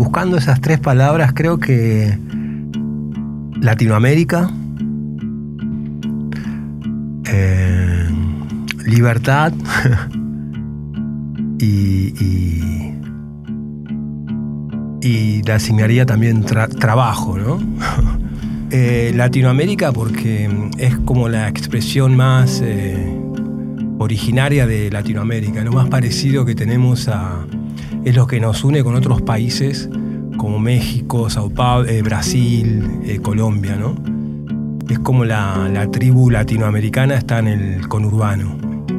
buscando esas tres palabras, creo que Latinoamérica, eh, libertad y, y, le asignaría también trabajo, ¿no? Eh, Latinoamérica porque es como la expresión más eh, originaria de Latinoamérica, lo más parecido que tenemos a, es lo que nos une con otros países como México, Sao Paulo, eh, Brasil, Colombia, ¿no? Es como la, tribu latinoamericana está en el conurbano,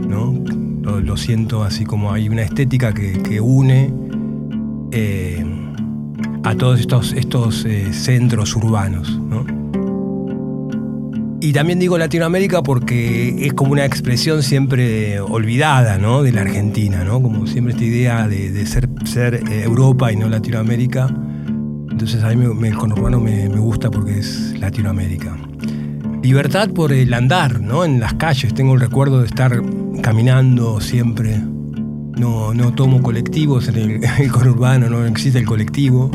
¿no? Lo, siento así como hay una estética que, une a todos estos, estos centros urbanos, ¿no? Y también digo Latinoamérica porque es como una expresión siempre olvidada ¿no? de la Argentina, ¿no? como siempre esta idea de, ser, eh, Europa y no Latinoamérica. Entonces a mí el conurbano me, me, gusta porque es Latinoamérica. Libertad por el andar ¿no? en las calles. Tengo el recuerdo de estar caminando siempre. No, no tomo colectivos en el, el conurbano, no existe el colectivo.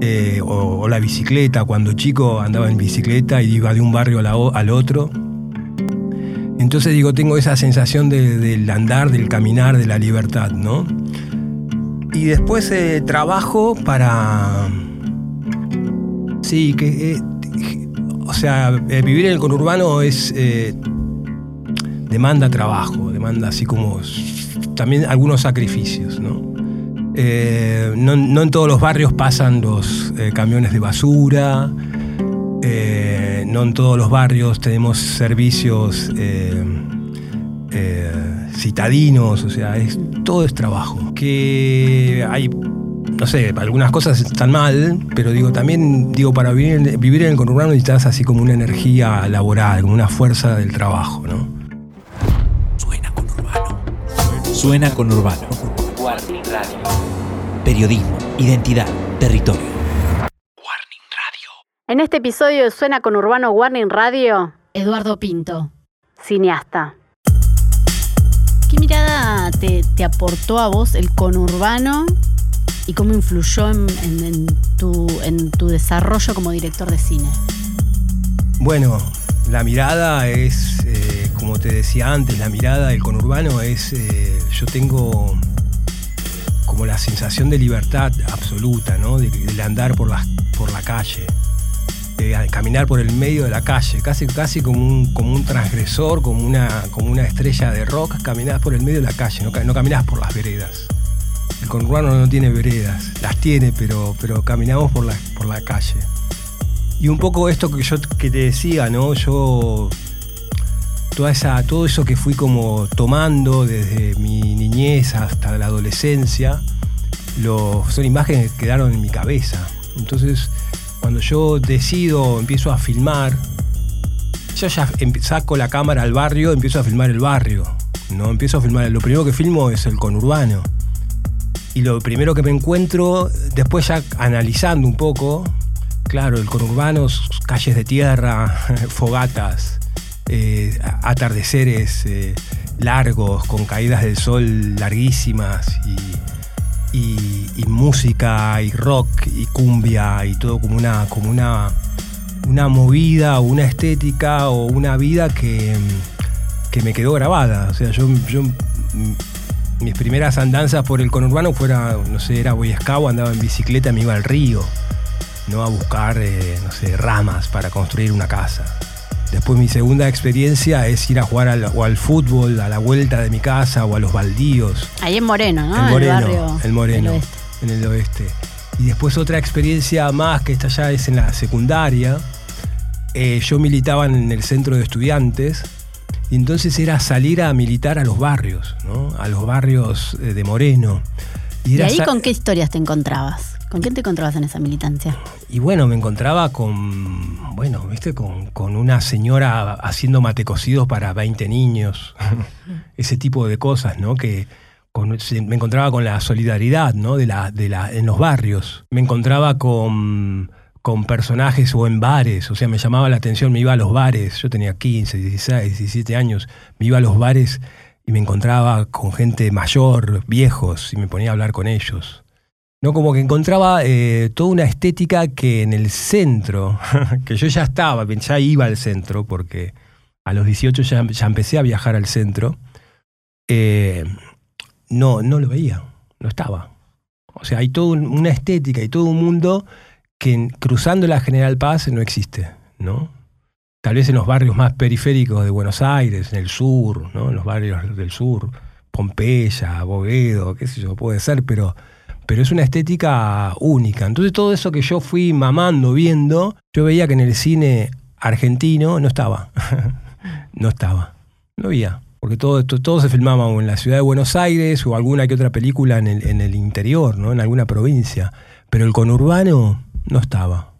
Eh, o, la bicicleta. Cuando chico andaba en bicicleta y iba de un barrio al otro. Entonces digo, tengo esa sensación del andar, del caminar, de la libertad, ¿no? Y después eh, trabajo para... Sí, que... Eh, o sea, vivir en el conurbano es... demanda trabajo, demanda así como... También algunos sacrificios, ¿no? Eh, no, en todos los barrios pasan los eh, camiones de basura, eh, no en todos los barrios tenemos servicios citadinos, o sea, es, todo es trabajo. Que hay, no sé, algunas cosas están mal, pero digo, también digo, para vivir, vivir en el conurbano necesitas así como una energía laboral, como una fuerza del trabajo, ¿no? Suena conurbano. Suena conurbano. Periodismo, identidad, territorio. Warning Radio. En este episodio de Suena con Urbano Warning Radio, Eduardo Pinto, cineasta. ¿Qué mirada te, aportó a vos el conurbano y cómo influyó en, tu, en tu desarrollo como director de cine? Bueno, la mirada es, eh, como te decía antes, la mirada del conurbano es, eh, yo tengo como la sensación de libertad absoluta, ¿no? De, andar por la, por la calle, de caminar por el medio de la calle, casi, casi como, un, como un transgresor, como una, como una estrella de rock, caminás por el medio de la calle, no, caminás por las veredas. El conurbano no tiene veredas, las tiene, pero, pero caminamos por la, por la calle. Y un poco esto que yo que te decía, ¿no? Yo toda esa, todo eso que fui como tomando desde mi niñez hasta la adolescencia, son imágenes que quedaron en mi cabeza. Entonces, cuando yo decido, empiezo a filmar, yo ya em, saco la cámara al barrio, empiezo a filmar el barrio. ¿no? Empiezo a filmar, lo primero que filmo es el conurbano. Y lo primero que me encuentro, después ya analizando un poco, claro, el conurbano, calles de tierra, fogatas, eh, atardeceres eh, largos, con caídas del sol larguísimas y, música y rock y cumbia y todo como una, como una, una movida o una estética o una vida que, que me quedó grabada. O sea, yo, yo mis primeras andanzas por el conurbano fuera, no sé, era Boy Scout, andaba en bicicleta, me iba al río, ¿no? A buscar, eh, no sé, ramas para construir una casa. Después mi segunda experiencia es ir a jugar al, o al fútbol a la vuelta de mi casa o a los baldíos. Ahí en Moreno, ¿no? En Moreno, el Moreno, en el oeste. Y después otra experiencia más, que esta ya es en la secundaria. Eh, yo militaba en el centro de estudiantes y entonces era salir a militar a los barrios, ¿no? A los barrios eh, de Moreno. ¿Y, ahí con qué historias te encontrabas? ¿Con quién te encontrabas en esa militancia? Y bueno, me encontraba con, bueno, viste, con, una señora haciendo mate cocidos para 20 niños, ese tipo de cosas, ¿no? Que me encontraba con la solidaridad, ¿no? De la, de la, en los barrios. Me encontraba con, con personajes o en bares, o sea, me llamaba la atención, me iba a los bares, yo tenía 15, 16, 17 años, me iba a los bares y me encontraba con gente mayor, viejos, y me ponía a hablar con ellos ¿no? Como que encontraba eh, toda una estética que en el centro, que yo ya estaba, ya iba al centro, porque a los 18 ya, empecé a viajar al centro, eh, no, no lo veía, no estaba. O sea, hay toda una estética y todo un mundo que cruzando la General Paz no existe, ¿no? Tal vez en los barrios más periféricos de Buenos Aires, en el sur, ¿no? En los barrios del sur, Pompeya, Bovedo, qué sé yo, puede ser, pero, pero es una estética única. Entonces todo eso que yo fui mamando, viendo, yo veía que en el cine argentino no estaba. no estaba. No había. Porque todo, todo, se filmaba o en la ciudad de Buenos Aires o alguna que otra película en el, en el interior, ¿no? En alguna provincia. Pero el conurbano no estaba.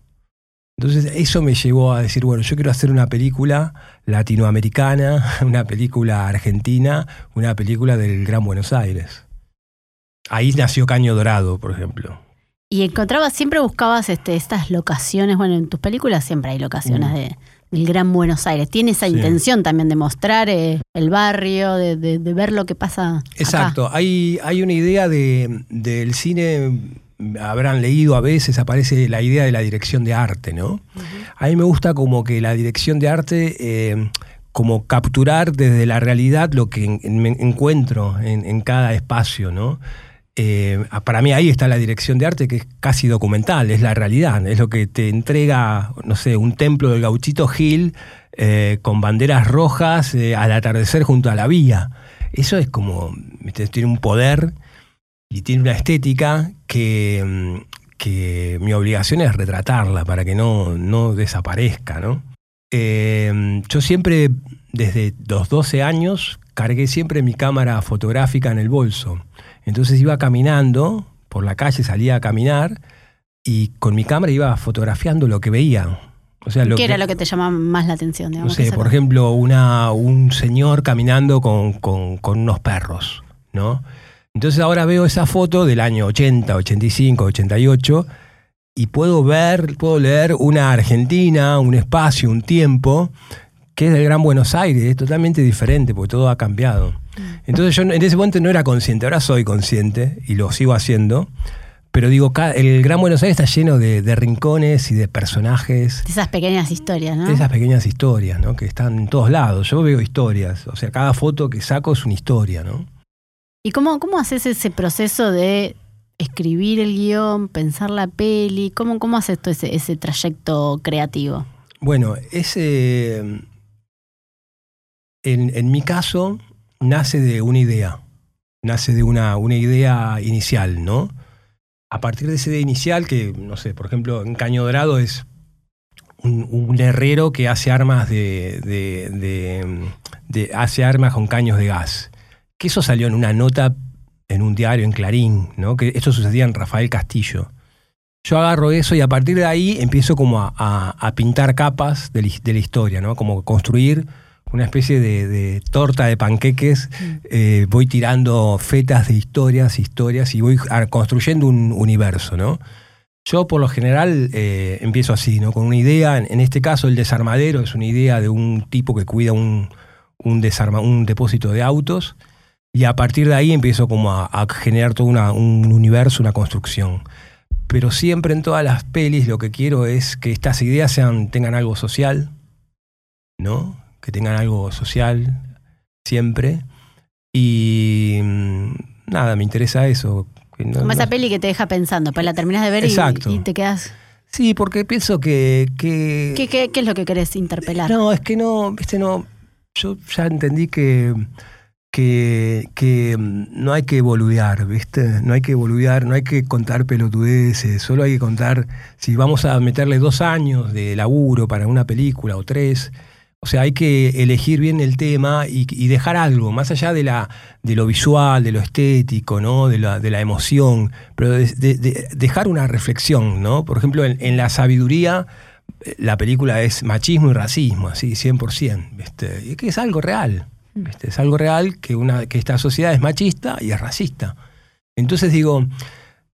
Entonces eso me llevó a decir, bueno, yo quiero hacer una película latinoamericana, una película argentina, una película del Gran Buenos Aires. Ahí nació Caño Dorado, por ejemplo. Y encontrabas, siempre buscabas este, estas locaciones, bueno, en tus películas siempre hay locaciones mm. de, del Gran Buenos Aires. Tiene esa intención también de mostrar eh, el barrio, de, ver lo que pasa. Exacto, Hay, hay una idea de, del cine habrán leído a veces, aparece la idea de la dirección de arte, ¿no? A mí me gusta como que la dirección de arte, eh, como capturar desde la realidad lo que encuentro en, cada espacio, ¿no? Eh, para mí ahí está la dirección de arte que es casi documental, es la realidad, es lo que te entrega, no sé, un templo del gauchito Gil eh, con banderas rojas al atardecer junto a la vía. Eso es como, tiene un poder y tiene una estética que, mm, que mi obligación es retratarla para que no, no desaparezca, ¿no? Eh, yo siempre, desde los 12 años, cargué siempre mi cámara fotográfica en el bolso. Entonces iba caminando por la calle, salía a caminar y con mi cámara iba fotografiando lo que veía. O sea, ¿Qué era lo que te llamaba más la atención? no sé, por ejemplo, una, un señor caminando con, con, con unos perros, ¿no? Entonces ahora veo esa foto del año 80, 85, 88 y puedo ver, puedo leer una Argentina, un espacio, un tiempo que es del Gran Buenos Aires, es totalmente diferente porque todo ha cambiado. Entonces yo en ese momento no era consciente, ahora soy consciente y lo sigo haciendo. Pero digo, el Gran Buenos Aires está lleno de, rincones y de personajes. De esas pequeñas historias, ¿no? De esas pequeñas historias, ¿no? Que están en todos lados. Yo veo historias. O sea, cada foto que saco es una historia, ¿no? ¿Y cómo, cómo haces ese proceso de escribir el guion, pensar la peli? ¿Cómo, cómo haces todo ese, ese trayecto creativo? Bueno, ese. En, en, mi caso, nace de una idea. Nace de una, una idea inicial, ¿no? A partir de esa idea inicial, que, no sé, por ejemplo, en Caño Dorado es un, herrero que hace armas de, de, de, de, hace armas con caños de gas que eso salió en una nota en un diario, en Clarín, ¿no? que esto sucedía en Rafael Castillo. Yo agarro eso y a partir de ahí empiezo como a, pintar capas de la, historia, ¿no? como construir una especie de, torta de panqueques, eh, voy tirando fetas de historias, historias y voy construyendo un universo, ¿no? Yo por lo general eh, empiezo así, ¿no? Con una idea, en, este caso el desarmadero es una idea de un tipo que cuida un, un, un depósito de autos y a partir de ahí empiezo como a, generar todo un universo, una construcción. Pero siempre en todas las pelis lo que quiero es que estas ideas sean, tengan algo social, ¿no? Que tengan algo social siempre. Y mm, nada, me interesa eso. como esa peli que te deja pensando, pues la terminas de ver y, te quedas... Sí, porque pienso que... Que... ¿Qué, qué, qué es lo que querés interpelar? No, es que no, viste, no... Yo ya entendí que que, mm, no hay que boludear, ¿viste? No hay que boludear, no hay que contar pelotudeces, solo hay que contar, si vamos a meterle dos años de laburo para una película o tres, o sea, hay que elegir bien el tema y, dejar algo, más allá de, la, de lo visual, de lo estético, ¿no? de, la, de la emoción, pero de, dejar una reflexión, ¿no? Por ejemplo, en, la sabiduría, eh, la película es machismo y racismo, así, 100%, ¿viste? Y que es algo real. Es algo real que, una, que esta sociedad es machista y es racista. Entonces digo,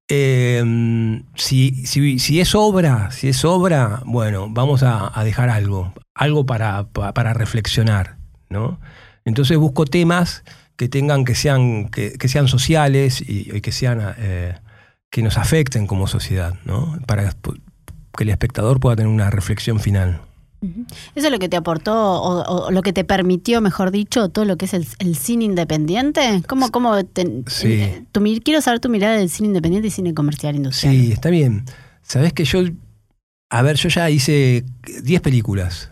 em, si, si, es obra, si es obra, bueno, vamos a, dejar algo, algo para, para, reflexionar, ¿no? Entonces busco temas que tengan, que sean, que, sean sociales y, que sean, eh, que nos afecten como sociedad, ¿no? Para que el espectador pueda tener una reflexión final. ¿Eso es lo que te aportó o, lo que te permitió, mejor dicho, todo lo que es el, cine independiente? ¿Cómo, cómo quiero saber tu mirada del cine independiente y cine comercial industrial? Sí, está bien. Sabes que yo, a ver, yo ya hice 10 películas.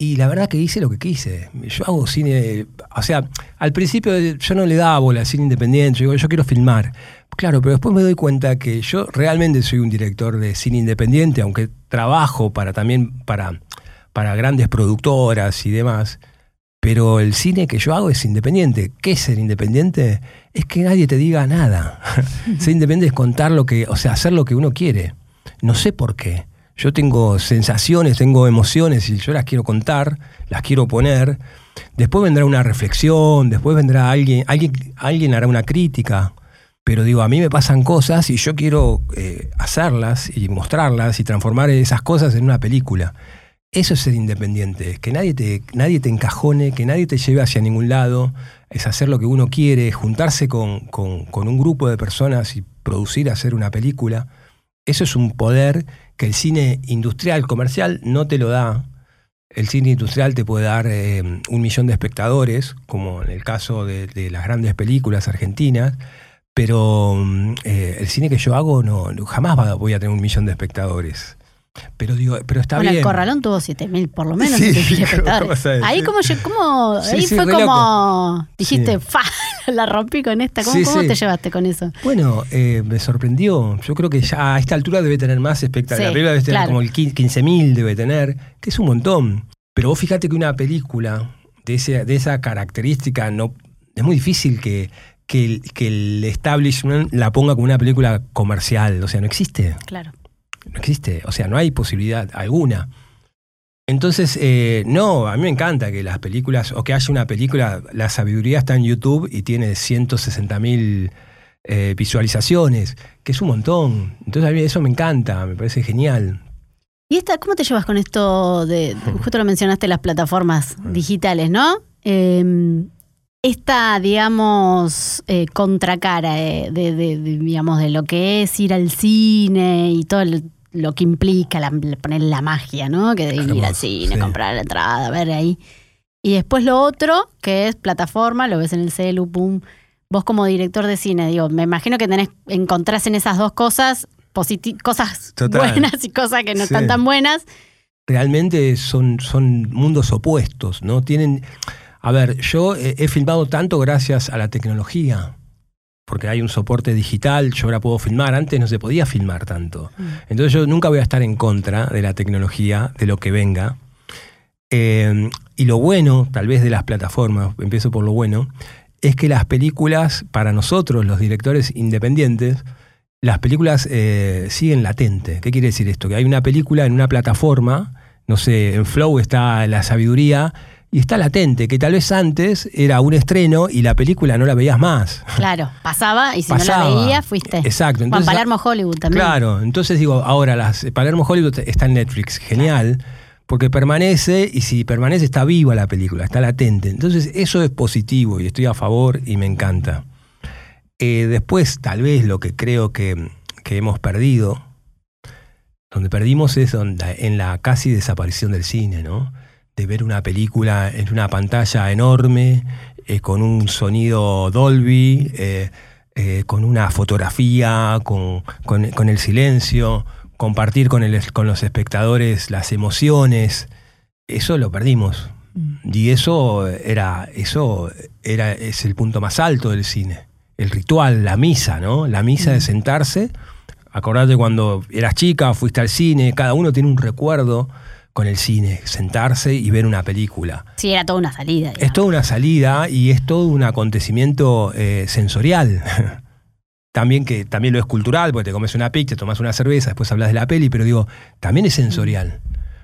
Y la verdad que hice lo que quise. Yo hago cine, o sea, al principio yo no le daba bola al cine independiente, yo digo, yo quiero filmar. Claro, pero después me doy cuenta que yo realmente soy un director de cine independiente, aunque trabajo para también para para grandes productoras y demás, pero el cine que yo hago es independiente. ¿Qué es ser independiente? Es que nadie te diga nada. ser independiente es contar lo que, o sea, hacer lo que uno quiere. No sé por qué. Yo tengo sensaciones, tengo emociones y yo las quiero contar, las quiero poner. Después vendrá una reflexión, después vendrá alguien, alguien, alguien hará una crítica. Pero digo, a mí me pasan cosas y yo quiero eh, hacerlas y mostrarlas y transformar esas cosas en una película. Eso es ser independiente, que nadie te, nadie te encajone, que nadie te lleve hacia ningún lado, es hacer lo que uno quiere, juntarse con, un grupo de personas y producir, hacer una película. Eso es un poder que el cine industrial, comercial, no te lo da. El cine industrial te puede dar eh, un millón de espectadores, como en el caso de, las grandes películas argentinas, pero mm, eh, el cine que yo hago no, jamás voy a tener un millón de espectadores. Pero digo, pero está bueno, bien. el Corralón tuvo 7000 por lo menos. Sí, ahí como como, ahí fue como dijiste, fa, la rompí con esta. ¿Cómo, cómo te llevaste con eso? Bueno, eh, me sorprendió. Yo creo que ya a esta altura debe tener más espectadores. Arriba debe tener como el 15.000 debe tener, que es un montón. Pero vos fíjate que una película de, ese, de esa característica no es muy difícil que, que, que el establishment la ponga como una película comercial. O sea, no existe. Claro no existe, o sea, no hay posibilidad alguna. Entonces, eh, no, a mí me encanta que las películas, o que haya una película, la sabiduría está en YouTube y tiene 160 mil eh, visualizaciones, que es un montón. Entonces a mí eso me encanta, me parece genial. ¿Y esta, cómo te llevas con esto de, justo lo mencionaste, las plataformas mm. digitales, ¿no? Em, esta, digamos, eh, contracara de, de, digamos, de lo que es ir al cine y todo lo que implica poner la magia, ¿no? Que de ir al cine, comprar la entrada, ver ahí. Y después lo otro, que es plataforma, lo ves en el celu, pum. Vos como director de cine, digo, me imagino que tenés, encontrás en esas dos cosas cosas buenas y cosas que no están tan buenas. Realmente son, son mundos opuestos, ¿no? Tienen a ver, yo he, filmado tanto gracias a la tecnología, porque hay un soporte digital, yo ahora puedo filmar, antes no se podía filmar tanto. Mm. Entonces yo nunca voy a estar en contra de la tecnología, de lo que venga. Eh, y lo bueno, tal vez de las plataformas, empiezo por lo bueno, es que las películas, para nosotros, los directores independientes, las películas eh, siguen latente. ¿Qué quiere decir esto? Que hay una película en una plataforma, no sé, en Flow está La Sabiduría, y está latente, que tal vez antes era un estreno y la película no la veías más. Claro, pasaba y si no la veías fuiste. Exacto. Entonces, Palermo Hollywood también. Claro, entonces digo, ahora las, Palermo Hollywood está en Netflix, genial, porque permanece y si permanece está viva la película, está latente. Entonces eso es positivo y estoy a favor y me encanta. Eh, después, tal vez lo que creo que, que hemos perdido, donde perdimos es donde, en la casi desaparición del cine, ¿no? De ver una película en una pantalla enorme, eh, con un sonido Dolby, eh, eh, con una fotografía, con, el silencio, compartir con, el, con los espectadores las emociones. Eso lo perdimos. Mm. Y eso era, eso era, es el punto más alto del cine. El ritual, la misa, ¿no? La misa de mm. sentarse. Acordate cuando eras chica, fuiste al cine, cada uno tiene un recuerdo con el cine, sentarse y ver una película. Sí, era toda una salida. Es toda una salida y es todo un acontecimiento eh, sensorial. también que también lo es cultural, porque te comes una pizza, tomas una cerveza, después hablas de la peli, pero digo, también es sensorial.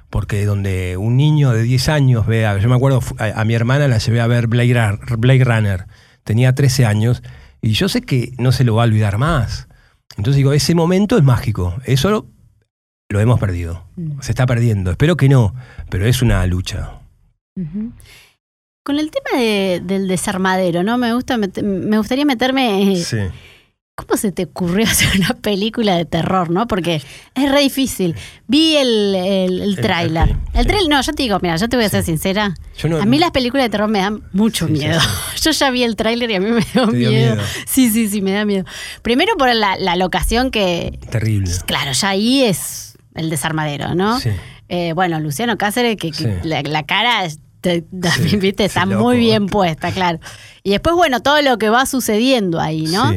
Porque donde un niño de 10 años vea, yo me acuerdo, a, mi hermana la llevé a ver Blade, Blade Runner, tenía 13 años, y yo sé que no se lo va a olvidar más. Entonces digo, ese momento es mágico. Eso lo hemos perdido. Mm. Se está perdiendo. Espero que no, pero es una lucha. Con el tema del desarmadero, ¿no? Me gusta me gustaría meterme. Eh, ¿Cómo se te ocurrió hacer una película de terror, no? Porque es re difícil. Vi el, el, el tráiler. El tráiler, no, yo te digo, mira, yo te voy a ser sincera. a mí las películas de terror me dan mucho miedo. yo ya vi el tráiler y a mí me dio miedo. Sí, sí, sí, me da miedo. Primero por la, la locación que... Terrible. Claro, ya ahí es el desarmadero, ¿no? Sí. Eh, bueno, Luciano Cáceres, que, la, cara ¿viste? está muy bien puesta, claro. Y después, bueno, todo lo que va sucediendo ahí, ¿no?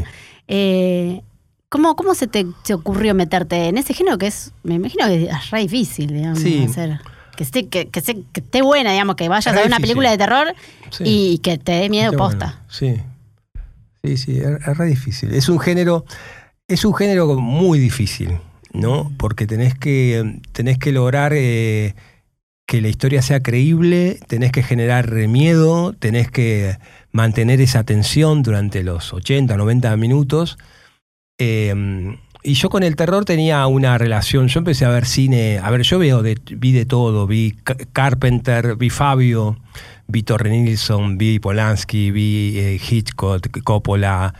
Eh, ¿cómo, ¿Cómo se te ocurrió meterte en ese género que es, me imagino que es re difícil, digamos, hacer? Que esté, que, que, esté buena, digamos, que vayas a ver una película de terror y que te dé miedo posta. Sí. Sí, sí, es, es re difícil. Es un género, es un género muy difícil. ¿No? Porque tenés que, tenés que lograr eh, que la historia sea creíble, tenés que generar miedo, tenés que mantener esa tensión durante los 80, 90 minutos. Em, y yo con el terror tenía una relación, yo empecé a ver cine, a ver, yo veo de, vi de todo, vi Carpenter, vi Fabio, vi Torre Nilsson, vi Polanski, vi eh, Hitchcock, Coppola,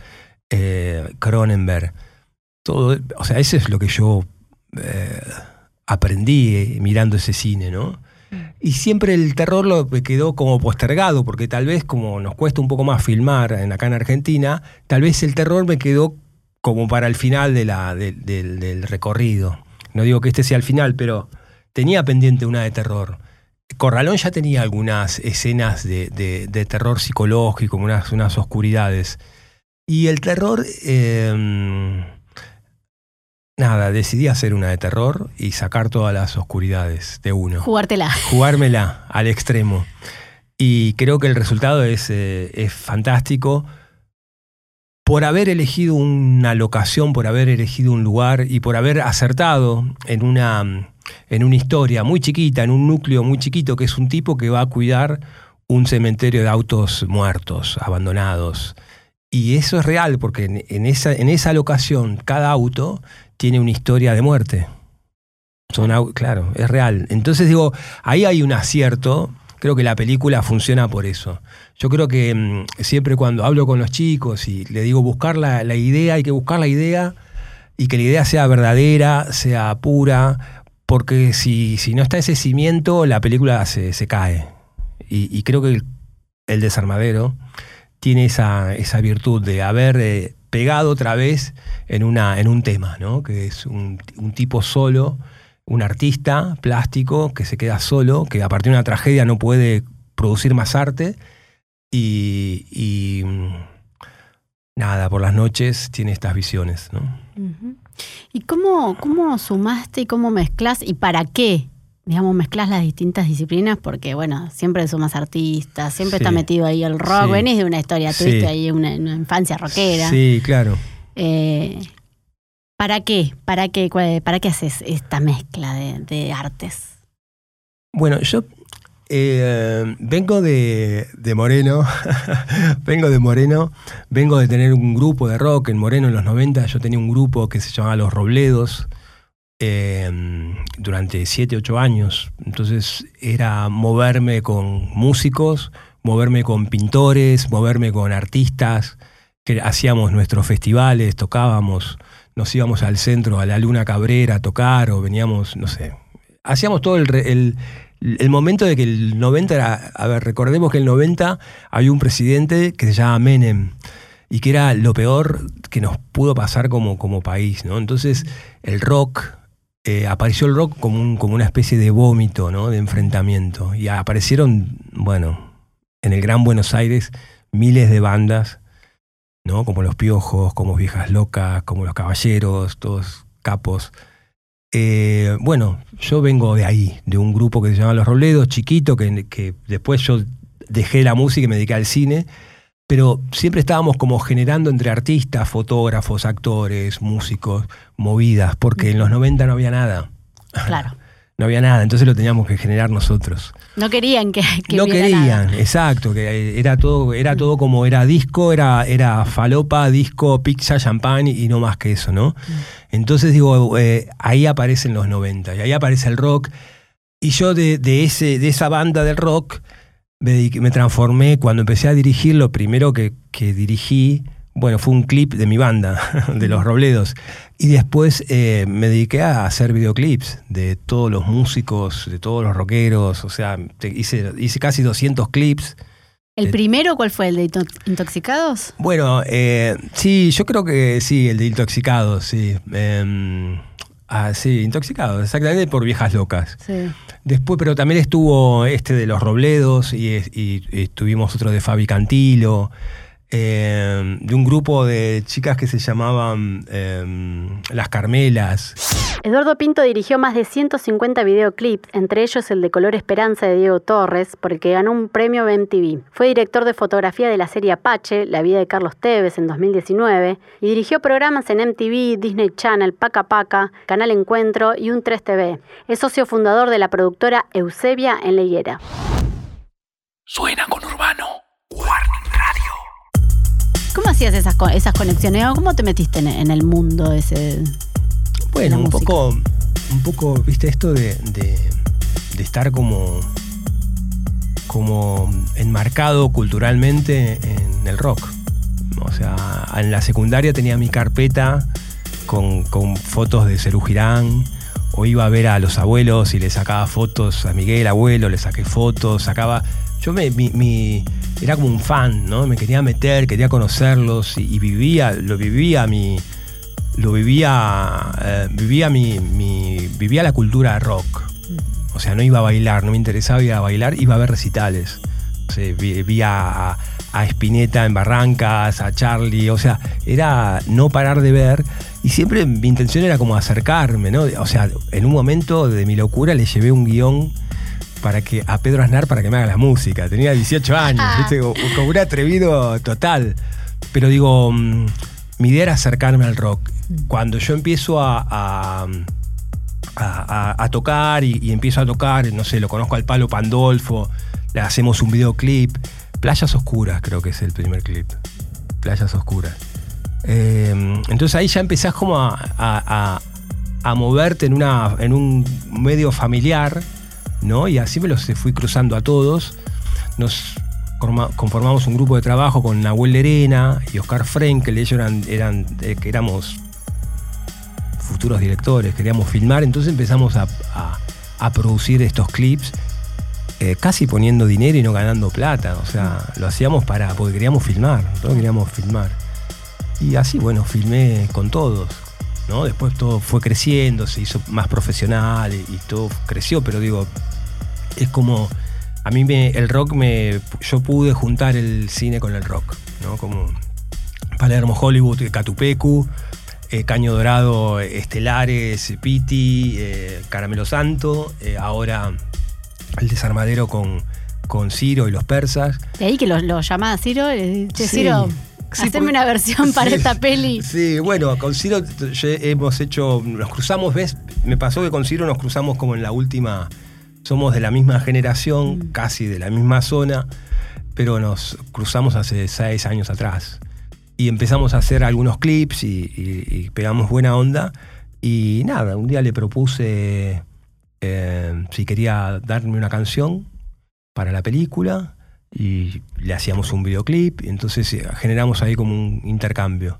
eh, Cronenberg todo, o sea, eso es lo que yo eh, aprendí eh, mirando ese cine, ¿no? Mm. Y siempre el terror lo me quedó como postergado, porque tal vez como nos cuesta un poco más filmar en, acá en Argentina, tal vez el terror me quedó como para el final de la, del recorrido. No digo que este sea el final, pero tenía pendiente una de terror. Corralón ya tenía algunas escenas de, terror psicológico, unas, unas oscuridades. Y el terror... Eh, Nada, decidí hacer una de terror y sacar todas las oscuridades de uno. Jugártela. Jugármela al extremo. Y creo que el resultado es, eh, es fantástico por haber elegido una locación, por haber elegido un lugar y por haber acertado en una, en una historia muy chiquita, en un núcleo muy chiquito, que es un tipo que va a cuidar un cementerio de autos muertos, abandonados. Y eso es real, porque en, esa, en esa locación, cada auto tiene una historia de muerte. Son, claro, es real. Entonces digo, ahí hay un acierto. Creo que la película funciona por eso. Yo creo que mm, siempre cuando hablo con los chicos y le digo buscar la, idea, hay que buscar la idea y que la idea sea verdadera, sea pura, porque si, si no está ese cimiento, la película se, cae. Y, creo que el, desarmadero tiene esa, esa virtud de haber eh, pegado otra vez en, una, en un tema, ¿no? que es un, tipo solo, un artista plástico que se queda solo, que a partir de una tragedia no puede producir más arte y, nada, por las noches tiene estas visiones. ¿no? ¿Y cómo, cómo sumaste y cómo mezclas y para qué? Digamos, mezclas las distintas disciplinas porque, bueno, siempre sumas artistas, siempre está metido ahí el rock, venís de una historia, tuviste ahí una, infancia rockera. Sí, claro. Eh, ¿Para qué? ¿Para qué, ¿Para qué haces esta mezcla de, artes? Bueno, yo eh, vengo de, de Moreno, vengo de Moreno, vengo de tener un grupo de rock en Moreno en los 90, yo tenía un grupo que se llamaba Los Robledos, Em, durante 7, 8 años. Entonces era moverme con músicos, moverme con pintores, moverme con artistas, que hacíamos nuestros festivales, tocábamos, nos íbamos al centro, a la Luna Cabrera a tocar o veníamos, no sé, hacíamos todo el, el, momento de que el 90 era, a ver, recordemos que el 90 había un presidente que se llama Menem y que era lo peor que nos pudo pasar como, como país, ¿no? Entonces el rock, eh, apareció el rock como, un, como una especie de vómito, ¿no? De enfrentamiento. Y aparecieron, bueno, en el Gran Buenos Aires miles de bandas, ¿no? Como Los Piojos, como Viejas Locas, como Los Caballeros, todos capos. Eh, bueno, yo vengo de ahí, de un grupo que se llama Los Robledos, chiquito, que, que después yo dejé la música y me dediqué al cine pero siempre estábamos como generando entre artistas, fotógrafos, actores, músicos, movidas, porque en los 90 no había nada. Claro. No había nada, entonces lo teníamos que generar nosotros. No querían que, que No querían, exacto, que era todo, era todo como era disco, era, era falopa, disco, pizza, champán y no más que eso, ¿no? Mm. Entonces digo, eh, ahí aparecen los 90 y ahí aparece el rock. Y yo de, de, ese, de esa banda del rock me, transformé, cuando empecé a dirigir, lo primero que, dirigí, bueno, fue un clip de mi banda, de Los Robledos. Y después eh, me dediqué a hacer videoclips de todos los músicos, de todos los rockeros. O sea, hice, hice casi 200 clips. ¿El primero cuál fue? ¿El de Intoxicados? Bueno, eh, sí, yo creo que sí, el de Intoxicados, sí. Em, ah, sí, Intoxicados, exactamente por Viejas Locas. Sí. Después, pero también estuvo este de Los Robledos y, y, y tuvimos otro de Fabi Cantilo. Eh, de un grupo de chicas que se llamaban eh, Las Carmelas. Eduardo Pinto dirigió más de 150 videoclips, entre ellos el de Color Esperanza de Diego Torres, porque ganó un premio MTV. Fue director de fotografía de la serie Apache, La vida de Carlos Tevez en 2019, y dirigió programas en MTV, Disney Channel, Paca Paca, Canal Encuentro y Un 3 TV. Es socio fundador de la productora Eusebia en Leyera. Suena con Urbano. ¿Cómo hacías esas, esas conexiones? ¿Cómo te metiste en, el mundo ese? Bueno, un poco, un poco, viste, esto de, de, estar como, como enmarcado culturalmente en el rock. O sea, en la secundaria tenía mi carpeta con, con fotos de Cerú Girán, o iba a ver a los abuelos y le sacaba fotos a Miguel, abuelo, le saqué fotos, sacaba yo me, mi, era como un fan, ¿no? Me quería meter, quería conocerlos y, vivía, lo vivía mi, lo vivía, eh, vivía mi, vivía la cultura rock. O sea, no iba a bailar, no me interesaba ir a bailar, iba a ver recitales. O sea, vi, a, a Spinetta en Barrancas, a Charlie, o sea, era no parar de ver y siempre mi intención era como acercarme, ¿no? O sea, en un momento de mi locura le llevé un guion para que, a Pedro Aznar para que me haga la música. Tenía 18 años, como un atrevido total. Pero digo, mm, mi idea era acercarme al rock. Cuando yo empiezo a, a, tocar y, empiezo a tocar, no sé, lo conozco al Palo Pandolfo, le hacemos un videoclip. Playas Oscuras creo que es el primer clip. Playas Oscuras. Em, entonces ahí ya empezás como a, a moverte en, una, en un medio familiar ¿no? Y así me los fui cruzando a todos. Nos conformamos un grupo de trabajo con Nahuel Lerena y Oscar Frenkel, ellos eran, eran eh, que éramos futuros directores, queríamos filmar, entonces empezamos a, producir estos clips eh, casi poniendo dinero y no ganando plata, o sea, lo hacíamos para, porque queríamos filmar, todos queríamos filmar. Y así, bueno, filmé con todos, ¿no? Después todo fue creciendo, se hizo más profesional y, y todo creció, pero digo, es como. A mí me, el rock me. Yo pude juntar el cine con el rock, ¿no? Como Palermo Hollywood, Catupecu, eh, Caño Dorado, Estelares, Piti, eh, Caramelo Santo, eh, ahora el desarmadero con, con Ciro y los persas. De ahí que lo, lo llama Ciro, Ciro. Haceme una versión para esta peli. Sí, bueno, con Ciro hemos hecho, nos cruzamos, ¿ves? Me pasó que con Ciro nos cruzamos como en la última somos de la misma generación, mm. casi de la misma zona, pero nos cruzamos hace seis años atrás. Y empezamos a hacer algunos clips y, pegamos buena onda. Y nada, un día le propuse eh, si quería darme una canción para la película y le hacíamos un videoclip. Y entonces eh, generamos ahí como un intercambio.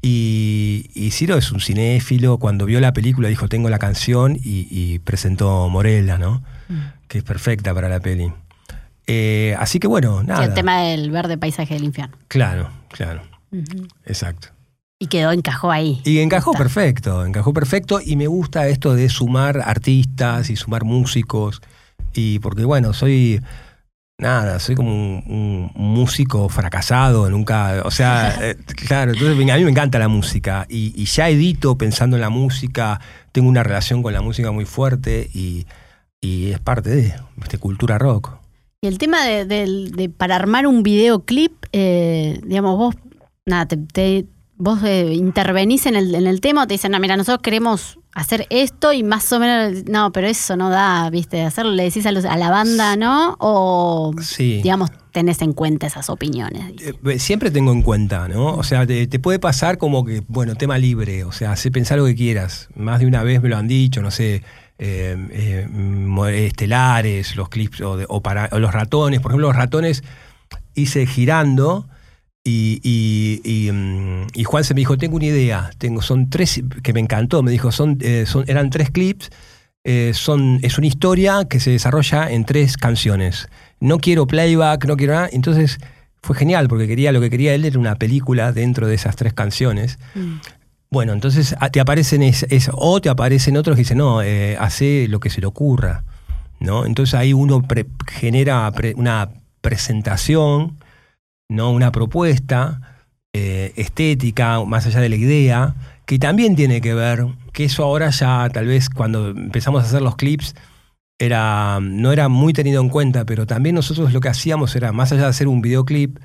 Y, Ciro es un cinéfilo, cuando vio la película dijo, tengo la canción y, presentó Morella, ¿no? Mm. Que es perfecta para la peli. Eh, así que bueno, nada. el tema del verde paisaje del infierno. Claro, claro. Exacto. Y quedó, encajó ahí. Y encajó perfecto, encajó perfecto. Y me gusta esto de sumar artistas y sumar músicos. Y porque bueno, soy nada, soy como un, músico fracasado, nunca, o sea, eh, claro, entonces a mí me encanta la música y, ya edito pensando en la música, tengo una relación con la música muy fuerte y, es parte de, de, cultura rock. Y el tema de, para armar un videoclip, eh, digamos, vos, nada, te, vos eh, intervenís en el, en el tema o te dicen, no, mira, nosotros queremos hacer esto y más o menos, no, pero eso no da, viste, hacerlo, le decís a, la banda, ¿no? O, digamos, tenés en cuenta esas opiniones. Eh, siempre tengo en cuenta, ¿no? O sea, te, puede pasar como que, bueno, tema libre, o sea, sé pensar lo que quieras. Más de una vez me lo han dicho, no sé, eh, eh, estelares, los clips o, para, o los ratones, por ejemplo, los ratones hice girando Y, y, mm, y, Juan se me dijo, tengo una idea, tengo, son tres, que me encantó, me dijo, son, eh, son eran tres clips, eh, son, es una historia que se desarrolla en tres canciones. No quiero playback, no quiero nada. Entonces fue genial, porque quería, lo que quería él era una película dentro de esas tres canciones. Mm. Bueno, entonces te aparecen es, o te aparecen otros que dicen, no, eh, hace lo que se le ocurra. ¿no? Entonces ahí uno genera una presentación, ¿no? una propuesta eh, estética, más allá de la idea, que también tiene que ver, que eso ahora ya tal vez cuando empezamos a hacer los clips, era, no era muy tenido en cuenta, pero también nosotros lo que hacíamos era, más allá de hacer un videoclip,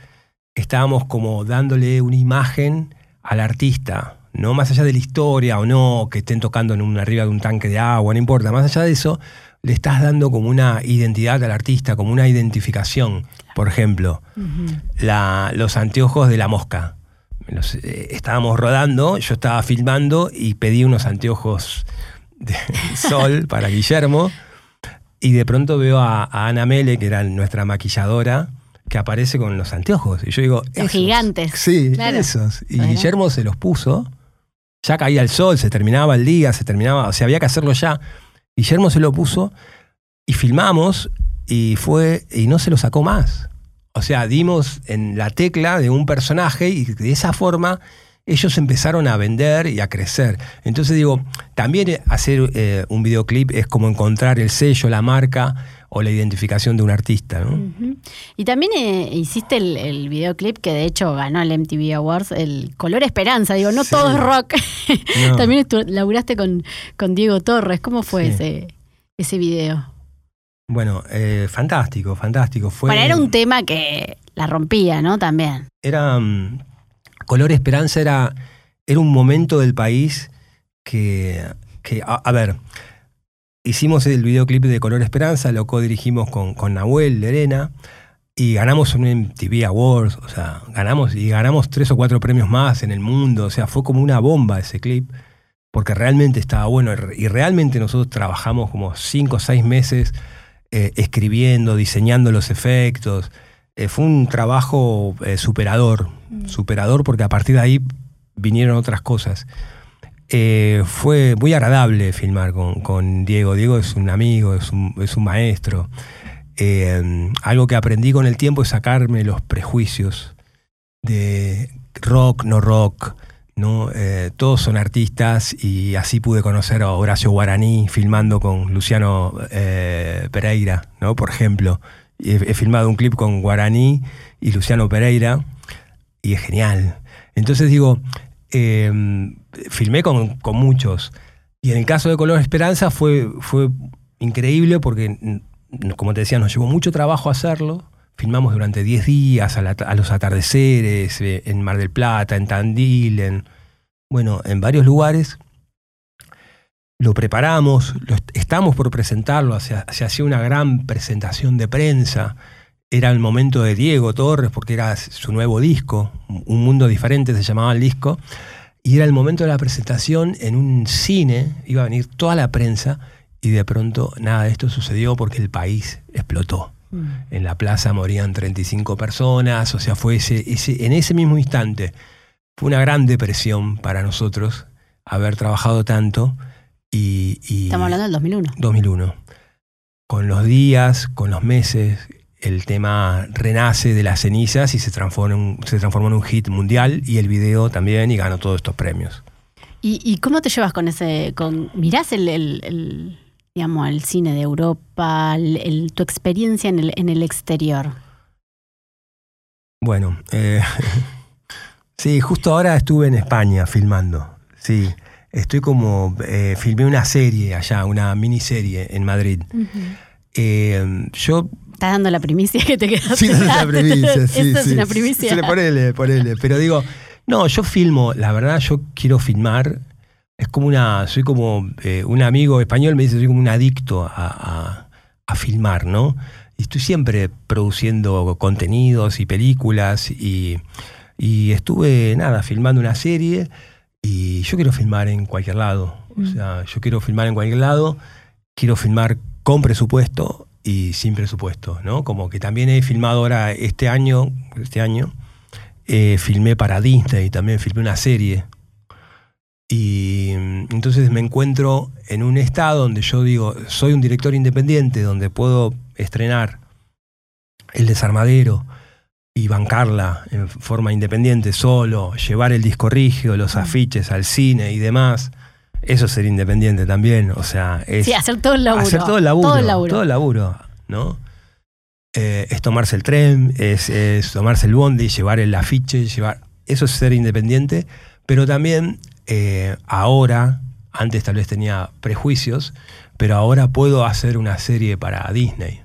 estábamos como dándole una imagen al artista, ¿no? Más allá de la historia o no, que estén tocando en un, arriba de un tanque de agua, no importa, más allá de eso, le estás dando como una identidad al artista, como una identificación. Por ejemplo, los anteojos de la mosca. Eh, estábamos rodando, yo estaba filmando y pedí unos anteojos de sol para Guillermo. Y de pronto veo a, Ana Mele, que era nuestra maquilladora, que aparece con los anteojos. Y yo digo. Los gigantes. Sí, esos. Y Guillermo se los puso. Ya caía el sol, se terminaba el día, se terminaba. O sea, había que hacerlo ya. Guillermo se lo puso y filmamos y fue y no se lo sacó más. O sea, dimos en la tecla de un personaje y de esa forma ellos empezaron a vender y a crecer. Entonces digo, también hacer eh, un videoclip es como encontrar el sello, la marca o la identificación de un artista. Y también eh, hiciste el, videoclip que de hecho ganó el MTV Awards, el Color Esperanza. Digo, no todo es rock. también laburaste con, con Diego Torres. ¿Cómo fue ese, ese video? Bueno, eh, fantástico, fantástico. Fue, bueno, era un tema que la rompía, ¿no? También. Era. Mm, Color Esperanza era, era un momento del país que. que a ver, hicimos el videoclip de Color Esperanza, lo co-dirigimos con, con Nahuel Lerena y ganamos un MTV Awards, o sea, ganamos y ganamos tres o cuatro premios más en el mundo, o sea, fue como una bomba ese clip, porque realmente estaba bueno y realmente nosotros trabajamos como cinco o seis meses eh, escribiendo, diseñando los efectos. Eh, fue un trabajo eh, superador, mm. superador porque a partir de ahí vinieron otras cosas. Fue muy agradable filmar con, Diego. Diego es un amigo, es un, maestro. Eh, algo que aprendí con el tiempo es sacarme los prejuicios de rock, no rock. ¿No? Eh, todos son artistas y así pude conocer a Horacio Guaraní filmando con Luciano Pereira, ¿no? por ejemplo. He, filmado un clip con Guaraní y Luciano Pereira y es genial. Entonces digo, Em, filmé con, muchos. Y en el caso de Color Esperanza fue, fue increíble porque, como te decía, nos llevó mucho trabajo hacerlo. Filmamos durante 10 días a, los atardeceres, eh, en Mar del Plata, en Tandil, en, bueno, en varios lugares. Lo preparamos, estamos por presentarlo, se, se hacía una gran presentación de prensa era el momento de Diego Torres, porque era su nuevo disco, Un Mundo Diferente se llamaba el disco, y era el momento de la presentación en un cine, iba a venir toda la prensa, y de pronto nada de esto sucedió porque el país explotó. Mm. En la plaza morían 35 personas, o sea, fue ese, ese, en ese mismo instante, fue una gran depresión para nosotros haber trabajado tanto. Y, y Estamos hablando del 2001. 2001. Con los días, con los meses, el tema renace de las cenizas y se transforma, en, se transforma en un hit mundial y el video también y ganó todos estos premios. ¿Y, cómo te llevas con ese, con, mirás el, digamos, el cine de Europa, tu experiencia en el, en el exterior? Bueno, eh, sí, justo ahora estuve en España filmando, sí. Estoy como, eh, filmé una serie allá, una miniserie en Madrid. Eh, yo Estás dando la primicia que te quedaste. Sí, dando la primicia, sí. Esto es una primicia. Sí, ponele, ponele. Pero digo, no, yo filmo, la verdad, yo quiero filmar. Es como una, soy como eh, un amigo español me dice, soy como un adicto a, filmar, ¿no? Y estoy siempre produciendo contenidos y películas y, y estuve, nada, filmando una serie y yo quiero filmar en cualquier lado. O mm. sea, yo quiero filmar en cualquier lado, quiero filmar con presupuesto y sin presupuesto, ¿no? Como que también he filmado ahora este año, este año, eh, filmé para Disney, también filmé una serie. Y entonces me encuentro en un estado donde yo digo, soy un director independiente, donde puedo estrenar El Desarmadero y bancarla en forma independiente, solo, llevar el disco rígido, los afiches al cine y demás. Eso es ser independiente también, o sea, es... Sí, hacer todo el laburo. Hacer todo el laburo. Todo el laburo, ¿no? Eh, es tomarse el tren, es, es tomarse el bondi, llevar el afiche, llevar... Eso es ser independiente, pero también eh, ahora, antes tal vez tenía prejuicios, pero ahora puedo hacer una serie para Disney.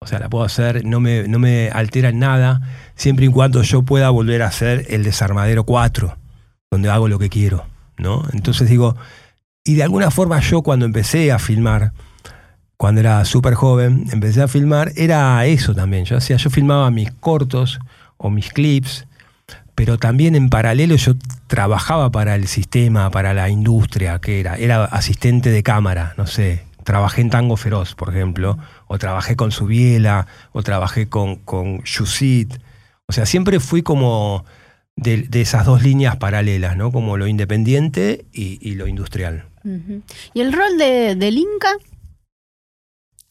O sea, la puedo hacer, no me, no me altera en nada, siempre y cuando yo pueda volver a hacer el Desarmadero 4, donde hago lo que quiero. ¿no? Entonces digo, y de alguna forma yo cuando empecé a filmar, cuando era súper joven, empecé a filmar, era eso también. Yo hacía, yo filmaba mis cortos o mis clips pero también en paralelo yo trabajaba para el sistema, para la industria, que era, era asistente de cámara, no sé, trabajé en Tango Feroz, por ejemplo, o trabajé con Subiela, o trabajé con, con Yusit, o sea, siempre fui como de, esas dos líneas paralelas, ¿no? Como lo independiente y, lo industrial. ¿Y el rol de, del Inca?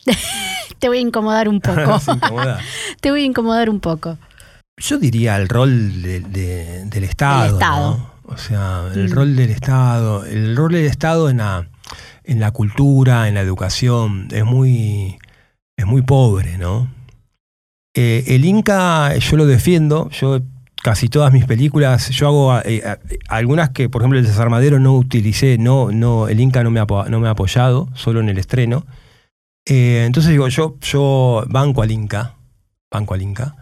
Te voy a incomodar un poco. Te voy a incomodar un poco. Yo diría el rol del Estado. O sea, el mm. rol del Estado. El rol del Estado en la, en la cultura, en la educación, es muy, es muy pobre, ¿no? Eh, el Inca, yo lo defiendo. Yo casi todas mis películas, yo hago eh, algunas que, por ejemplo, el desarmadero no utilicé, no, no, el Inca no me ha, no me ha apoyado, solo en el estreno. Eh, entonces digo, yo, yo banco al Inca, banco al Inca.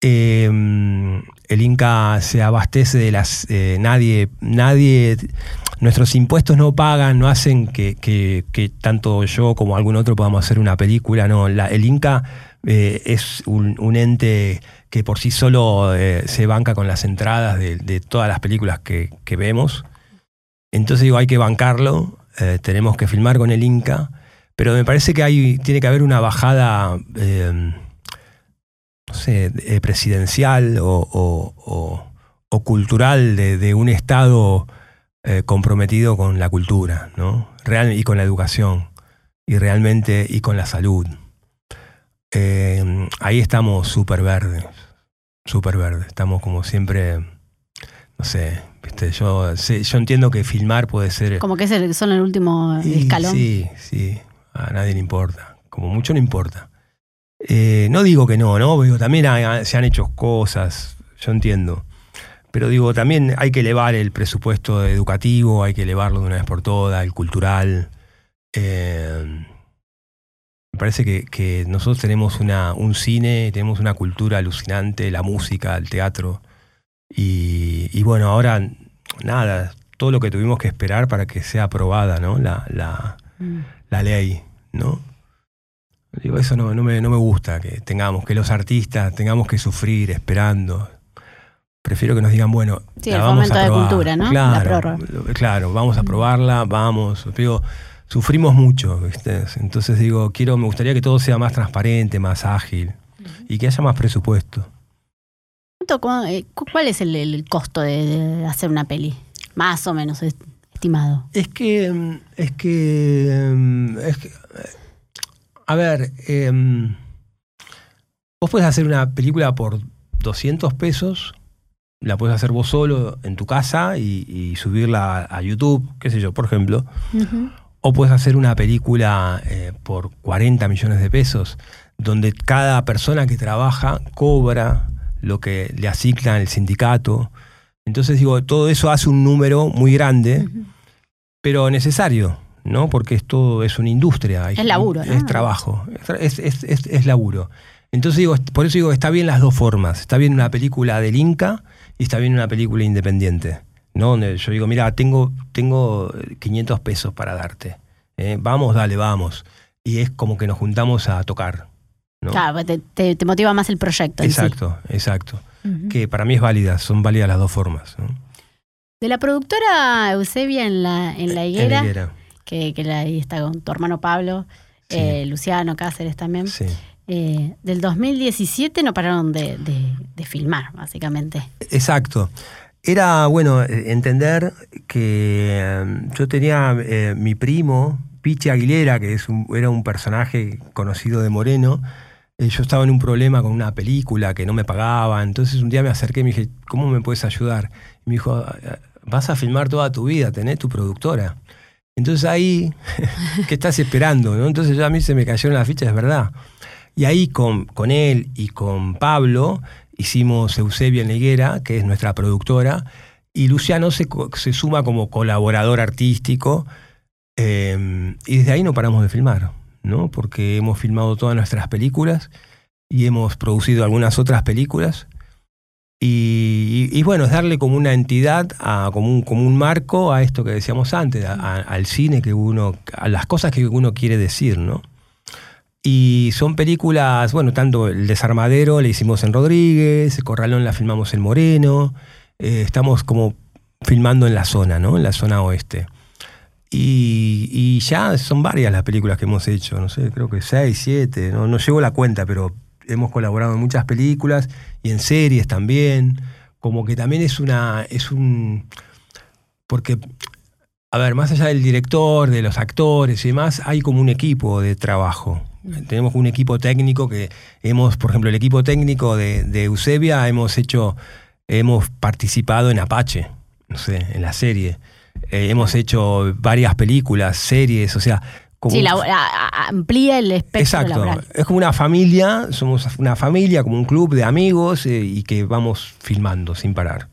Em, el Inca se abastece de las... Eh, nadie, nadie, nuestros impuestos no pagan, no hacen que, tanto yo como algún otro podamos hacer una película. No, el Inca eh, es un, ente que por sí solo eh, se banca con las entradas de, todas las películas que, vemos. Entonces digo, hay que bancarlo, tenemos que filmar con el Inca, pero me parece que hay, tiene que haber una bajada em, sé, eh, presidencial o, cultural de, un Estado eh, comprometido con la cultura, ¿no? Real, y con la educación, y realmente, y con la salud. Eh, ahí estamos súper verdes, súper verdes. Estamos como siempre, no sé, ¿viste? Yo, yo entiendo que filmar puede ser... Como que es el, son el último escalón. Sí, sí, a nadie le importa, como mucho no importa. Eh, no digo que no, ¿no? Digo, también se han hecho cosas, yo entiendo. Pero digo, también hay que elevar el presupuesto educativo, hay que elevarlo de una vez por todas, el cultural. Eh, me parece que, nosotros tenemos una, un cine, tenemos una cultura alucinante, la música, el teatro. Y, bueno, ahora nada, todo lo que tuvimos que esperar para que sea aprobada ¿no? la, la, mm. la ley, ¿no? Digo, eso no, no, me, no me gusta, que tengamos, que los artistas tengamos que sufrir esperando. Prefiero que nos digan, bueno, sí, la vamos a de cultura, ¿no? Claro, claro, vamos a probarla, vamos. Digo, sufrimos mucho, ¿viste? Entonces digo, quiero, me gustaría que todo sea más transparente, más ágil y que haya más presupuesto. Eh, ¿Cuál es el, costo de, hacer una peli? Más o menos estimado. Es que, mm, es que, mm, es que a ver, em, vos puedes hacer una película por 200 pesos, la puedes hacer vos solo en tu casa y, subirla a YouTube, qué sé yo, por ejemplo. O puedes hacer una película eh, por 40 millones de pesos, donde cada persona que trabaja cobra lo que le asigna el sindicato. Entonces digo, todo eso hace un número muy grande, pero necesario. ¿No? Porque esto es una industria. Es laburo, Es trabajo, es, es, laburo. Entonces digo, por eso digo, está bien las dos formas. Está bien una película del Inca y está bien una película independiente. ¿no? Donde yo digo, mira, tengo, tengo 500 pesos para darte. ¿eh? Vamos, dale, vamos. Y es como que nos juntamos a tocar. Claro, te, motiva más el proyecto. Exacto, exacto. Que para mí es válida, son válidas las dos formas. De la productora Eusebia en la, en la higuera. En la higuera que, ahí está con tu hermano Pablo, eh, Luciano Cáceres también. eh, del 2017 no pararon de, filmar, básicamente. Exacto. Era, bueno, entender que yo tenía eh, mi primo, Pichi Aguilera, que es era un personaje conocido de Moreno, eh, yo estaba en un problema con una película que no me pagaba, entonces un día me acerqué y me dije, ¿cómo me puedes ayudar? Y me dijo, vas a filmar toda tu vida, tenés tu productora. Entonces ahí, ¿qué estás esperando? ¿no? Entonces ya a mí se me cayeron las fichas, es verdad. Y ahí con, con él y con Pablo hicimos Eusebia Neguera, que es nuestra productora, y Luciano se, se suma como colaborador artístico, em, y desde ahí no paramos de filmar, ¿no? porque hemos filmado todas nuestras películas y hemos producido algunas otras películas. Y, bueno, es darle como una entidad, a, como, un, como un marco a esto que decíamos antes, al cine que uno, a las cosas que uno quiere decir, ¿no? Y son películas, bueno, tanto El Desarmadero le hicimos en Rodríguez, Corralón la filmamos en Moreno, eh, estamos como filmando en la zona, ¿no? En la zona oeste. Y, ya son varias las películas que hemos hecho, no sé, creo que seis, siete, no, no llevo la cuenta, pero hemos colaborado en muchas películas y en series también. Como que también es una. es un. Porque, a ver, más allá del director, de los actores y demás, hay como un equipo de trabajo. Tenemos un equipo técnico que hemos, por ejemplo, el equipo técnico de, Eusebia, hemos hecho, hemos participado en Apache, no sé, en la serie. Eh, hemos hecho varias películas, series, o sea, sí, amplía el espectro Exacto. Es como una familia, somos una familia, como un club de amigos eh, y que vamos filmando sin parar.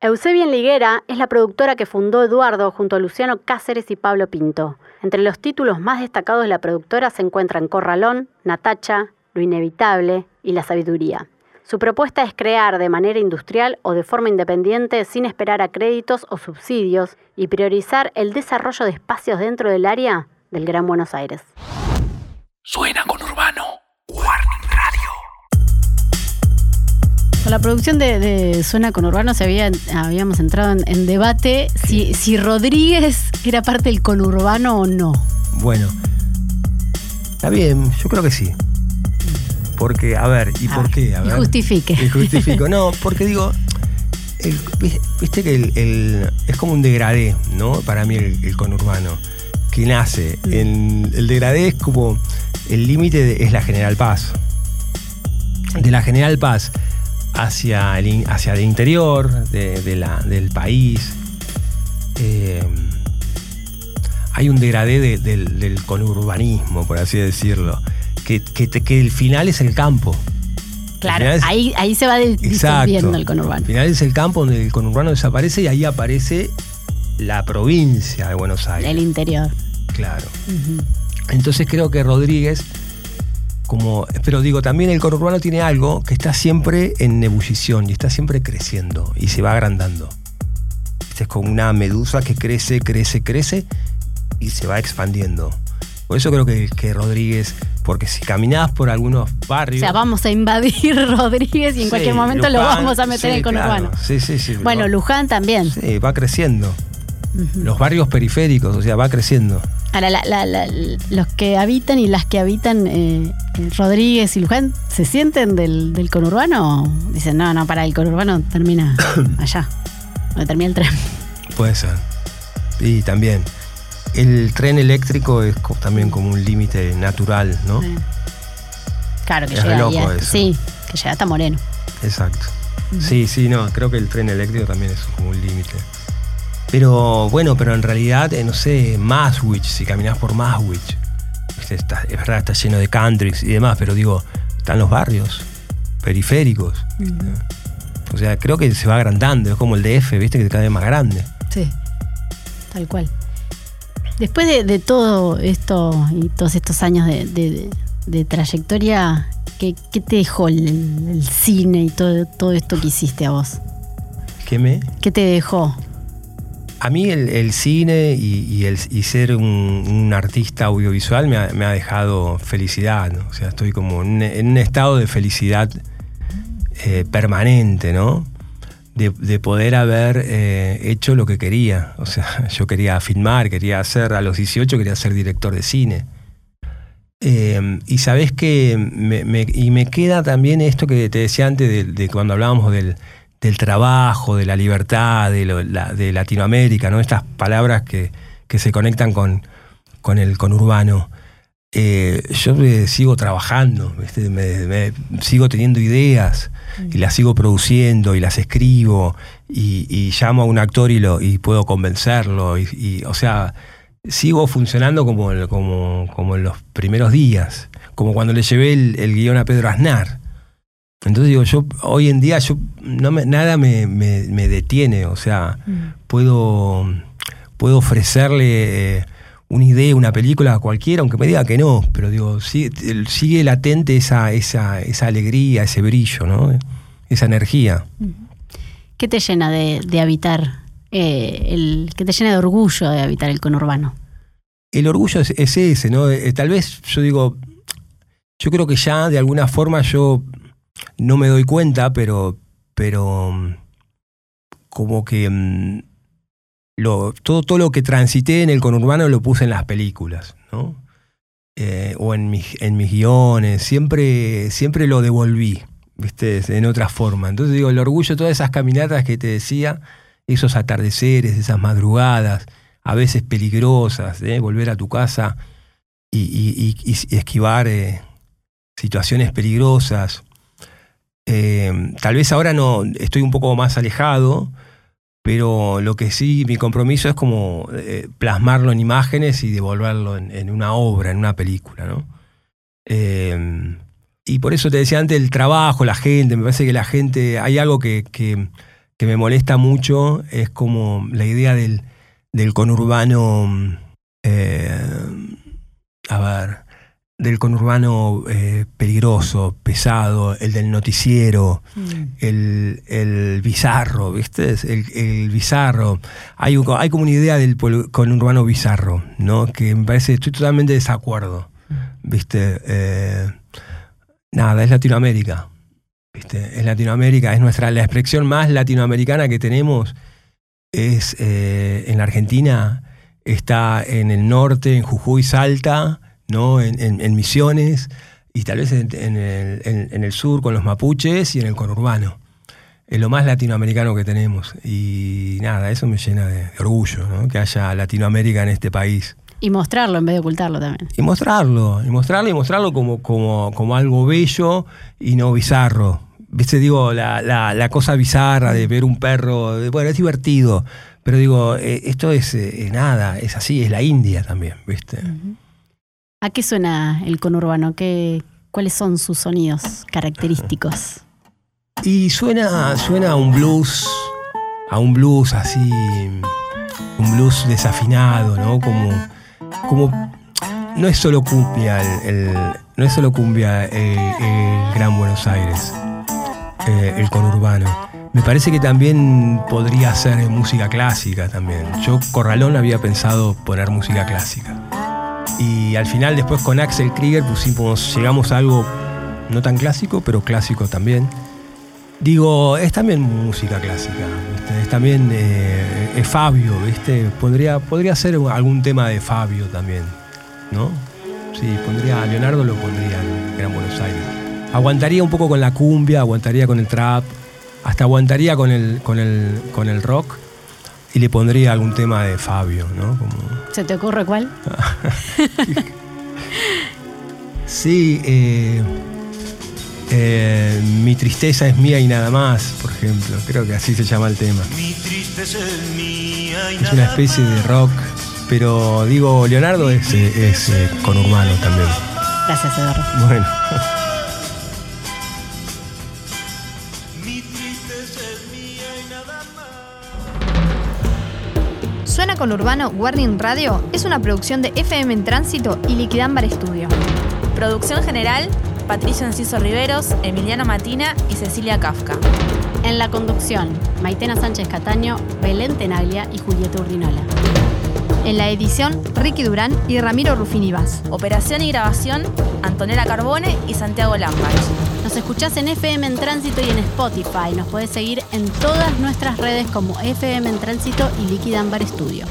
Eusebia Liguera es la productora que fundó Eduardo junto a Luciano Cáceres y Pablo Pinto. Entre los títulos más destacados de la productora se encuentran Corralón, Natacha, Lo Inevitable y La Sabiduría. Su propuesta es crear de manera industrial o de forma independiente sin esperar a créditos o subsidios y priorizar el desarrollo de espacios dentro del área del Gran Buenos Aires. Suena con Urbano. Warning Radio. Con la producción de, Suena con Urbano se había, habíamos entrado en, debate si, si, Rodríguez era parte del conurbano o no. Bueno, está bien, yo creo que sí. Porque, a ver, ¿y por qué? A ver, y justifique. Y justifico. No, porque digo, viste que el, es como un degradé, ¿no? Para mí el conurbano que nace. En, el degradé es como el límite es la General Paz. De la General Paz hacia el, hacia el interior de, la, del país. Eh, hay un degradé del, conurbanismo, por así decirlo, que, que, el final es el campo. Claro, ahí, ahí se va disolviendo el conurbano. El final es el campo donde el conurbano desaparece y ahí aparece la provincia de Buenos Aires. El interior. Claro. Entonces creo que Rodríguez, como, pero digo, también el conurbano tiene algo que está siempre en ebullición y está siempre creciendo y se va agrandando. Es como una medusa que crece, crece, crece y se va expandiendo. Por eso creo que, que Rodríguez, porque si caminás por algunos barrios. O sea, vamos a invadir Rodríguez y en cualquier momento lo vamos a meter en el conurbano. Sí, sí, sí. Bueno, Luján también. Sí, va creciendo. Los barrios periféricos, o sea, va creciendo. Ahora, los que habitan y las que habitan eh, Rodríguez y Luján, ¿se sienten del, conurbano? Dicen, no, no, para el conurbano termina allá, donde termina el tren. Puede ser. Y también. El tren eléctrico es también como un límite natural, ¿no? Claro, que llega loco Sí, que llega hasta Moreno. Exacto. Sí, sí, no, creo que el tren eléctrico también es como un límite. Pero bueno, pero en realidad, eh, no sé, Maswich, si caminas por Maswich, es verdad, está lleno de countries y demás, pero digo, están los barrios periféricos. O sea, creo que se va agrandando, es como el DF, ¿viste? Que cada vez más grande. Sí, tal cual. Después de, todo esto y todos estos años de, trayectoria, ¿qué, te dejó el, cine y todo, todo esto que hiciste a vos? ¿Qué me? ¿Qué te dejó? A mí el, cine y, el, ser un, artista audiovisual me ha, dejado felicidad. O sea, estoy como en, un estado de felicidad eh, permanente, ¿no? De, poder haber eh, hecho lo que quería. O sea, yo quería filmar, quería hacer, a los 18 quería ser director de cine. Eh, y sabes que me, y me queda también esto que te decía antes de, cuando hablábamos del, trabajo, de la libertad, de, de, Latinoamérica, ¿no? Estas palabras que, que se conectan con, con el conurbano. Eh, yo sigo trabajando, Me, sigo teniendo ideas y las sigo produciendo y las escribo y, llamo a un actor y, lo, y puedo convencerlo. Y, o sea, sigo funcionando como, como, como, en los primeros días, como cuando le llevé el, guion a Pedro Aznar. Entonces digo, yo hoy en día yo no me, nada me, detiene, o sea, mm. puedo, puedo ofrecerle... Eh, una idea, una película cualquiera, aunque me diga que no, pero digo, sigue, sigue latente esa, esa, esa, alegría, ese brillo, ¿no? esa energía. ¿Qué te llena de, habitar, eh, el, qué te llena de orgullo de habitar el conurbano? El orgullo es, ese, ¿no? Eh, tal vez yo digo, yo creo que ya de alguna forma yo no me doy cuenta, pero, pero mm, como que mm, todo, todo lo que transité en el conurbano lo puse en las películas, ¿no? Eh, o en mis, en mis guiones, siempre, siempre lo devolví, ¿viste? En otra forma. Entonces digo, el orgullo, todas esas caminatas que te decía, esos atardeceres, esas madrugadas, a veces peligrosas, ¿eh? volver a tu casa y, esquivar eh, situaciones peligrosas. Tal vez ahora no estoy un poco más alejado, pero lo que sí, mi compromiso es como eh, plasmarlo en imágenes y devolverlo en, una obra, en una película, ¿no? Eh, y por eso te decía antes el trabajo, la gente, me parece que la gente, hay algo que, me molesta mucho, es como la idea del, del conurbano, eh, a ver, del conurbano eh, peligroso, pesado, el del noticiero, mm. el, bizarro, ¿viste? El, bizarro. Hay, hay como una idea del conurbano bizarro, ¿no? Que me parece, estoy totalmente de desacuerdo, mm. ¿viste? Eh, nada, es Latinoamérica, ¿viste? Es Latinoamérica, es nuestra, la expresión más latinoamericana que tenemos es eh, en la Argentina, está en el norte, en Jujuy, Salta, ¿no? En, Misiones y tal vez en, el, sur con los mapuches y en el conurbano. Es lo más latinoamericano que tenemos. Y nada, eso me llena de, orgullo, que haya Latinoamérica en este país. Y mostrarlo en vez de ocultarlo también. Y mostrarlo, y mostrarlo, y mostrarlo como, como, como algo bello y no bizarro. Viste, digo, la, cosa bizarra de ver un perro, bueno, es divertido, pero digo, eh, esto es eh, nada, es así, es la India también, ¿viste? ¿A qué suena el conurbano? ¿Qué, ¿Cuáles son sus sonidos característicos? Y suena, suena a un blues, a un blues así, un blues desafinado, ¿no? Como, como no es solo cumbia el, no es solo cumbia el, Gran Buenos Aires, eh, el conurbano. Me parece que también podría ser música clásica también. Yo Corralón había pensado poner música clásica. Y al final después con Axel Krieger pusimos, llegamos a algo no tan clásico, pero clásico también. Digo, es también música clásica, es también eh, es Fabio, ¿viste? Podría, podría ser algún tema de Fabio también, ¿no? Sí, pondría, a Leonardo lo pondría en Gran Buenos Aires. Aguantaría un poco con la cumbia, aguantaría con el trap, hasta aguantaría con el, con el, con el rock, y le pondría algún tema de Fabio, ¿no? ¿Se te ocurre cuál? sí, eh, eh, Mi tristeza es mía y nada más, por ejemplo. Creo que así se llama el tema. Mi tristeza es mía y Es una especie de rock, pero digo, Leonardo es, es eh, conurbano también. Gracias, Eduardo. Bueno. Con Urbano Warning Radio es una producción de FM en Tránsito y Liquidámbar Estudio. Producción general, Patricio Enciso Riveros, Emiliano Matina y Cecilia Kafka. En la conducción, Maitena Sánchez Cataño, Belén Tenaglia y Julieta Urdinola. En la edición, Ricky Durán y Ramiro Rufini Vaz. Operación y grabación, Antonella Carbone y Santiago Lambach. Nos escuchás en FM en Tránsito y en Spotify. Nos podés seguir en todas nuestras redes como FM en Tránsito y Liquid Ambar Studio.